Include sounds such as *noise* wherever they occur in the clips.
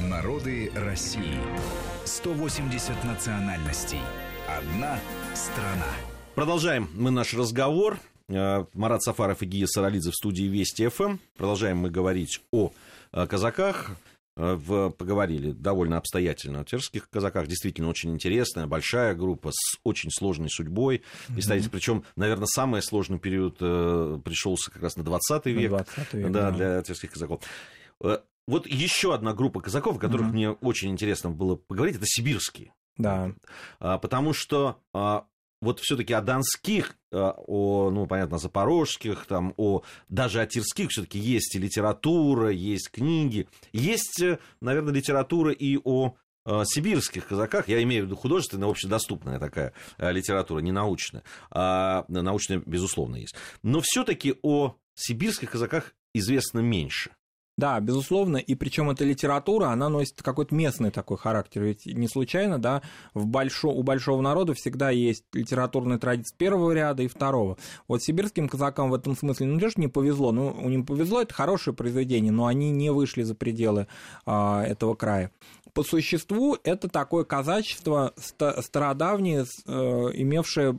Народы России. 180 национальностей. Одна страна. Продолжаем мы наш разговор. Э, Марат Сафаров и Гия Саралидзе в студии Вести ФМ. Продолжаем мы говорить о э, казаках. Э, в, поговорили довольно обстоятельно о тверских казаках. Действительно очень интересная, большая группа с очень сложной судьбой. Mm-hmm. причем, наверное, самый сложный период э, пришелся как раз на 20 век, 20 век да, да. для тверских казаков. Вот еще одна группа казаков, о которых mm-hmm. мне очень интересно было поговорить, это сибирские. Да. А, потому что а, вот все-таки о донских, э, о, ну, понятно, запорожских, там, о, даже о тирских все-таки есть и литература, есть книги, есть, э, наверное, литература и о сибирских казаках, я имею в виду художественная, общедоступная такая литература, не научная, а научная, безусловно, есть. Но все-таки о сибирских казаках известно меньше. Да, безусловно, и причем эта литература, она носит какой-то местный такой характер, ведь не случайно, да, в большо, у большого народа всегда есть литературная традиция первого ряда и второго. Вот сибирским казакам в этом смысле, ну, тоже не повезло, ну, у них повезло, это хорошее произведение, но они не вышли за пределы а, этого края. По существу это такое казачество стародавнее, э, имевшее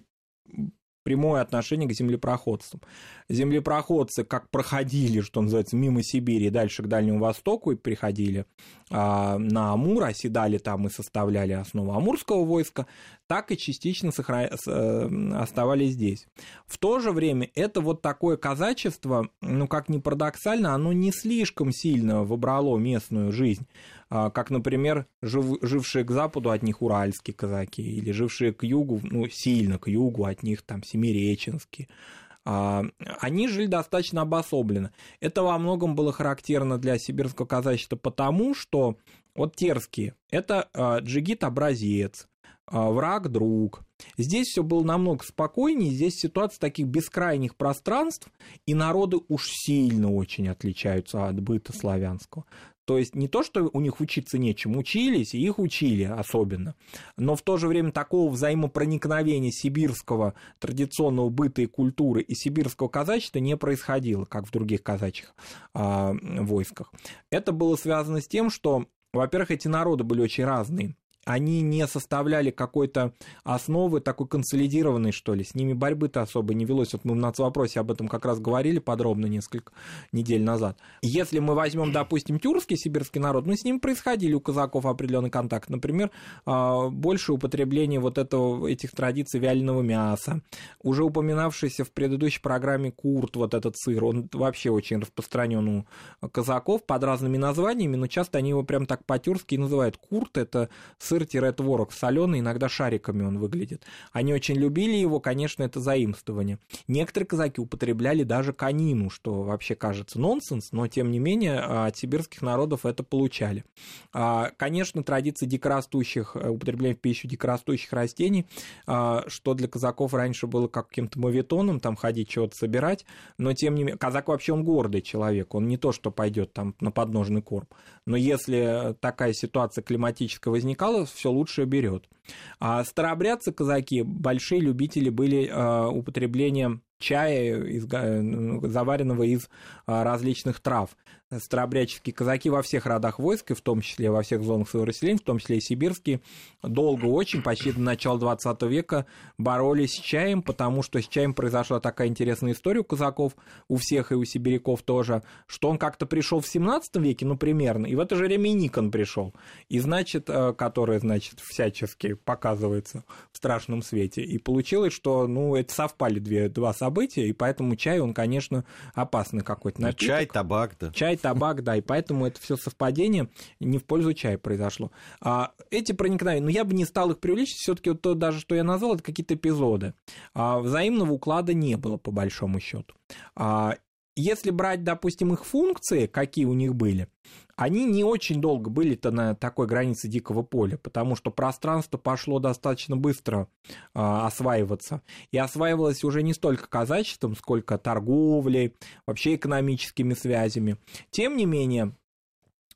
прямое отношение к землепроходствам. Землепроходцы как проходили, что называется, мимо Сибири, дальше к Дальнему Востоку и приходили а, на Амур, оседали там и составляли основу Амурского войска, так и частично сохра... Э, оставались здесь. В то же время это вот такое казачество, ну как ни парадоксально, оно не слишком сильно выбрало местную жизнь. А, как, например, жив, жившие к западу от них уральские казаки, или жившие к югу, ну, сильно к югу от них там семиреченские. А, они жили достаточно обособленно. Это во многом было характерно для сибирского казачества потому, что вот терские – это а, джигит-образец, враг-друг. Здесь все было намного спокойнее, здесь ситуация таких бескрайних пространств, и народы уж сильно очень отличаются от быта славянского. То есть не то, что у них учиться нечем, учились, и их учили особенно, но в то же время такого взаимопроникновения сибирского традиционного быта и культуры и сибирского казачества не происходило, как в других казачьих э, войсках. Это было связано с тем, что, во-первых, эти народы были очень разные они не составляли какой-то основы такой консолидированной, что ли. С ними борьбы-то особо не велось. Вот мы в нацвопросе об этом как раз говорили подробно несколько недель назад. Если мы возьмем, допустим, тюркский сибирский народ, ну, с ним происходили у казаков определенный контакт. Например, а, больше употребление вот этого, этих традиций вяленого мяса. Уже упоминавшийся в предыдущей программе курт, вот этот сыр, он вообще очень распространен у казаков под разными названиями, но часто они его прям так по-тюркски называют. Курт – это сыр сыр-творог соленый, иногда шариками он выглядит. Они очень любили его, конечно, это заимствование. Некоторые казаки употребляли даже конину, что вообще кажется нонсенс, но тем не менее а, от сибирских народов это получали. А, конечно, традиция дикорастущих, э, употребления в пищу дикорастущих растений, а, что для казаков раньше было как каким-то мавитоном, там ходить чего-то собирать, но тем не менее, казак вообще он гордый человек, он не то, что пойдет там на подножный корм, но если такая ситуация климатическая возникала, все лучшее берет. А старообрядцы казаки большие любители были э, употребления чая, из, ну, заваренного из а, различных трав. Старообрядческие казаки во всех родах войск, и в том числе во всех зонах своего расселения, в том числе и сибирские, долго очень, почти до начала 20 века, боролись с чаем, потому что с чаем произошла такая интересная история у казаков, у всех и у сибиряков тоже, что он как-то пришел в 17 веке, ну, примерно, и в это же время и Никон пришел, и, значит, э, который, значит, всячески показывается в страшном свете, и получилось, что, ну, это совпали две, два события, событие, и поэтому чай, он, конечно, опасный какой-то напиток. Чай, табак, да. Чай, табак, да, и поэтому это все совпадение не в пользу чая произошло. А эти проникновения, ну, я бы не стал их привлечь, все таки вот то даже, что я назвал, это какие-то эпизоды. А взаимного уклада не было, по большому счету. А если брать, допустим, их функции, какие у них были, они не очень долго были-то на такой границе дикого поля, потому что пространство пошло достаточно быстро э, осваиваться. И осваивалось уже не столько казачеством, сколько торговлей, вообще экономическими связями. Тем не менее,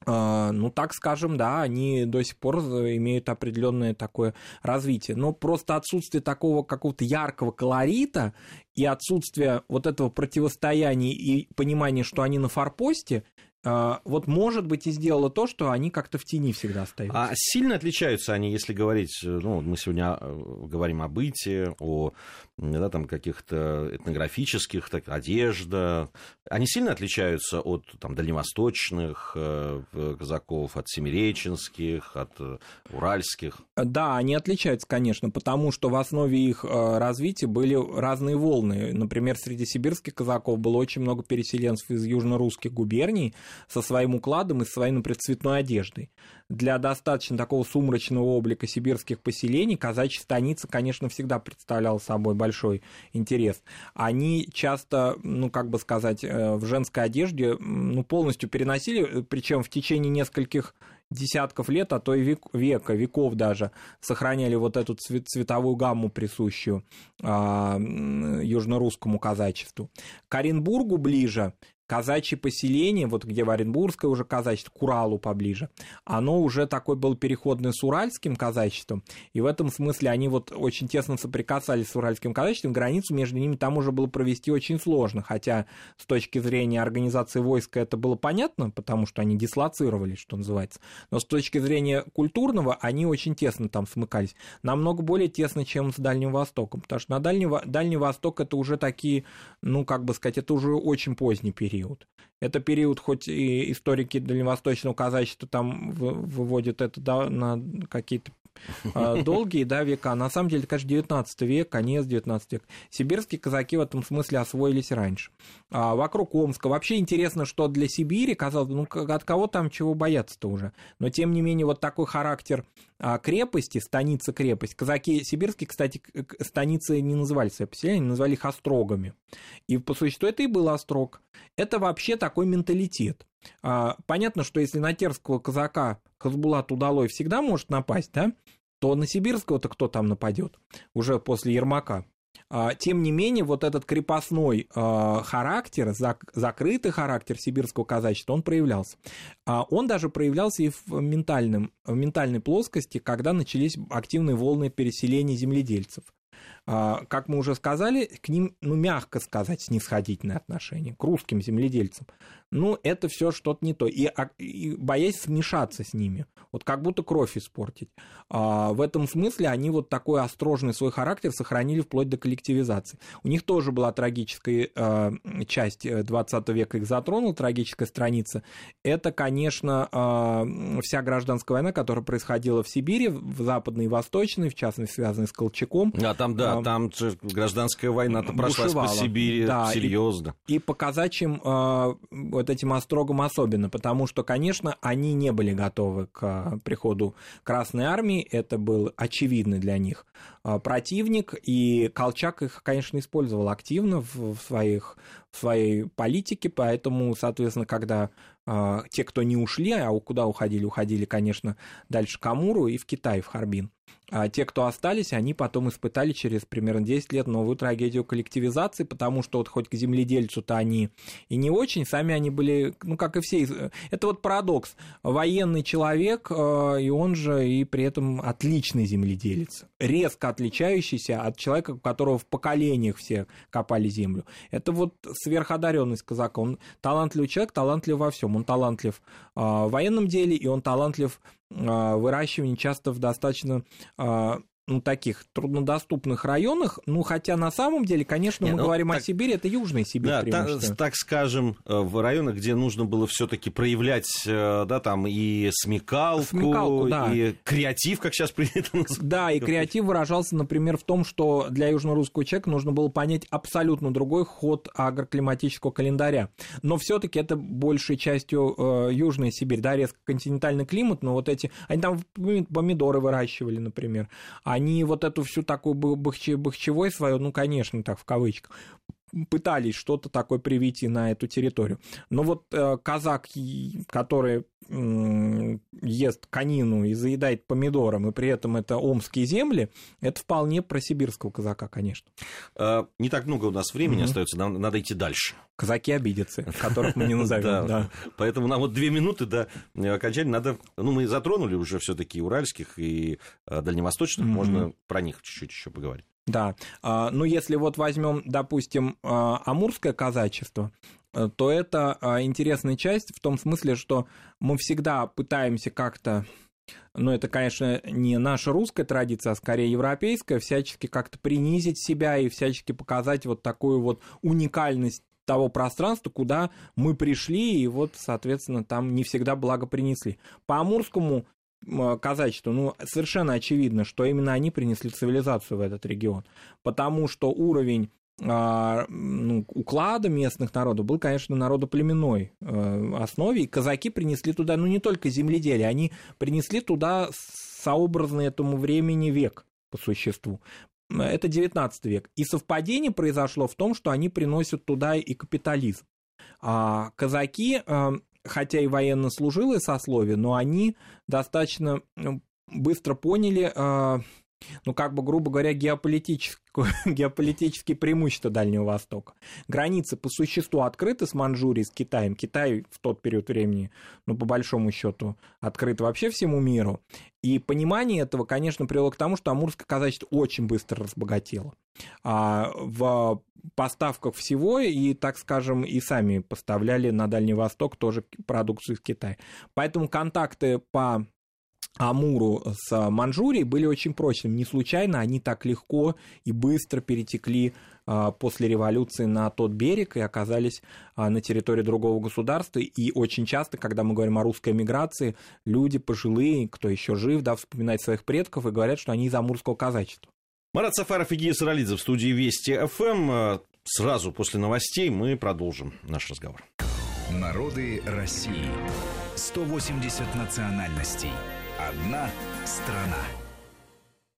ну, так скажем, да, они до сих пор имеют определенное такое развитие. Но просто отсутствие такого какого-то яркого колорита и отсутствие вот этого противостояния и понимания, что они на форпосте, а, вот, может быть, и сделала то, что они как-то в тени всегда остаются. А сильно отличаются они, если говорить, ну, мы сегодня э, говорим о быте, о да, там, каких-то этнографических, так, одежда. Они сильно отличаются от там, дальневосточных э, казаков, от семиреченских, от э, уральских? Да, они отличаются, конечно, потому что в основе их развития были разные волны. Например, среди сибирских казаков было очень много переселенцев из южно-русских губерний, со своим укладом и своей, например, цветной одеждой. Для достаточно такого сумрачного облика сибирских поселений казачья станица, конечно, всегда представляла собой большой интерес. Они часто, ну, как бы сказать, э, в женской одежде ну, полностью переносили, причем в течение нескольких десятков лет, а то и век, века, веков даже, сохраняли вот эту цвет, цветовую гамму, присущую а, южно-русскому казачеству. К Оренбургу ближе казачье поселение, вот где в Оренбургское уже казачество, к Уралу поближе, оно уже такой был переходный с уральским казачеством, и в этом смысле они вот очень тесно соприкасались с уральским казачеством, границу между ними там уже было провести очень сложно, хотя с точки зрения организации войска это было понятно, потому что они дислоцировались, что называется, но с точки зрения культурного они очень тесно там смыкались, намного более тесно, чем с Дальним Востоком, потому что на Дальний, Дальний Восток это уже такие, ну, как бы сказать, это уже очень поздний период, период. Это период, хоть и историки дальневосточного казачества там выводят это на какие-то *laughs* долгие да, века. На самом деле, конечно, 19 век, конец 19 века. Сибирские казаки в этом смысле освоились раньше. А вокруг Омска. Вообще интересно, что для Сибири, казалось бы, ну от кого там чего бояться-то уже. Но тем не менее, вот такой характер а, крепости, станица крепость. Казаки сибирские, кстати, станицы не называли свои поселения, называли их острогами. И по существу это и был острог. Это вообще такой менталитет. А, понятно, что если на терского казака Хазбулат удалой всегда может напасть, да, то на сибирского-то кто там нападет уже после Ермака? А, тем не менее, вот этот крепостной а, характер, закрытый характер сибирского казачества, он проявлялся. Он даже проявлялся и в, ментальном, в ментальной плоскости, когда начались активные волны переселения земледельцев. Как мы уже сказали, к ним, ну, мягко сказать, снисходительное отношение, к русским земледельцам ну, это все что-то не то. И, а, и боясь смешаться с ними, вот как будто кровь испортить. А, в этом смысле они вот такой острожный свой характер сохранили вплоть до коллективизации. У них тоже была трагическая а, часть 20 э, века, их затронула, трагическая страница. Это, конечно, а, вся гражданская война, которая происходила в Сибири, в западной и восточной, в частности, связанной с Колчаком. А там, да, а, там гражданская война-то прошлась по Сибири да, серьезно. И, и по казачьим а, вот этим острогам особенно, потому что, конечно, они не были готовы к а, приходу Красной Армии, это был очевидный для них а, противник, и Колчак их, конечно, использовал активно в своих в своей политике, поэтому, соответственно, когда те, кто не ушли, а куда уходили, уходили, конечно, дальше к Амуру и в Китай, в Харбин. А те, кто остались, они потом испытали через примерно 10 лет новую трагедию коллективизации, потому что вот хоть к земледельцу-то они и не очень, сами они были, ну, как и все. Это вот парадокс. Военный человек, э, и он же и при этом отличный земледелец, резко отличающийся от человека, у которого в поколениях все копали землю. Это вот сверходаренность казака. Он талантливый человек, талантлив во всем. Он талантлив а, в военном деле, и он талантлив а, в выращивании часто в достаточно а, ну, таких труднодоступных районах, ну, хотя на самом деле, конечно, Нет, мы ну, говорим так, о Сибири, это Южная Сибирь. Да, та, так скажем, э, в районах, где нужно было все-таки проявлять, э, да, там и смекалку, смекалку да. и креатив, как сейчас принято называть. Да, и креатив выражался, например, в том, что для южно-русского человека нужно было понять абсолютно другой ход агроклиматического календаря. Но все-таки это большей частью э, Южная Сибирь, да, резко континентальный климат, но вот эти, они там помидоры выращивали, например, они вот эту всю такую бахче, бахчевой свою, ну, конечно, так в кавычках, пытались что-то такое привести на эту территорию. Но вот э, казак, который э, ест конину и заедает помидором, и при этом это омские земли, это вполне про сибирского казака, конечно. А, не так много у нас времени mm-hmm. остается, нам надо идти дальше. Казаки обидятся, которых мы не назовем. *laughs* да. Поэтому нам вот две минуты до окончания надо... Ну, мы затронули уже все таки уральских и э, дальневосточных, можно про них чуть-чуть еще поговорить. Да, а, ну если вот возьмем, допустим, а, амурское казачество, то это интересная часть в том смысле, что мы всегда пытаемся как-то но это, конечно, не наша русская традиция, а скорее европейская, всячески как-то принизить себя и всячески показать вот такую вот уникальность того пространства, куда мы пришли, и вот, соответственно, там не всегда благо принесли. По Амурскому казачеству, ну, совершенно очевидно, что именно они принесли цивилизацию в этот регион, потому что уровень а, ну, уклада местных народов был, конечно, народоплеменной э, основе, и казаки принесли туда, ну, не только земледелие, они принесли туда сообразный этому времени век по существу. Это 19 век. И совпадение произошло в том, что они приносят туда и капитализм. А казаки, э, хотя и военнослужилые сословие, но они достаточно быстро поняли э, ну, как бы, грубо говоря, *laughs* геополитические преимущества Дальнего Востока. Границы по существу открыты с Манчжурией, с Китаем. Китай в тот период времени, ну, по большому счету, открыт вообще всему миру. И понимание этого, конечно, привело к тому, что амурское казачество очень быстро разбогатело. А в поставках всего и, так скажем, и сами поставляли на Дальний Восток тоже продукцию из Китая. Поэтому контакты по Амуру с Манчжурией были очень прочными. Не случайно они так легко и быстро перетекли а, после революции на тот берег и оказались а, на территории другого государства. И очень часто, когда мы говорим о русской миграции, люди пожилые, кто еще жив, да, вспоминают своих предков и говорят, что они из амурского казачества. Марат Сафаров и Гия Саралидзе в студии Вести ФМ. Сразу после новостей мы продолжим наш разговор. Народы России. 180 национальностей. Одна страна.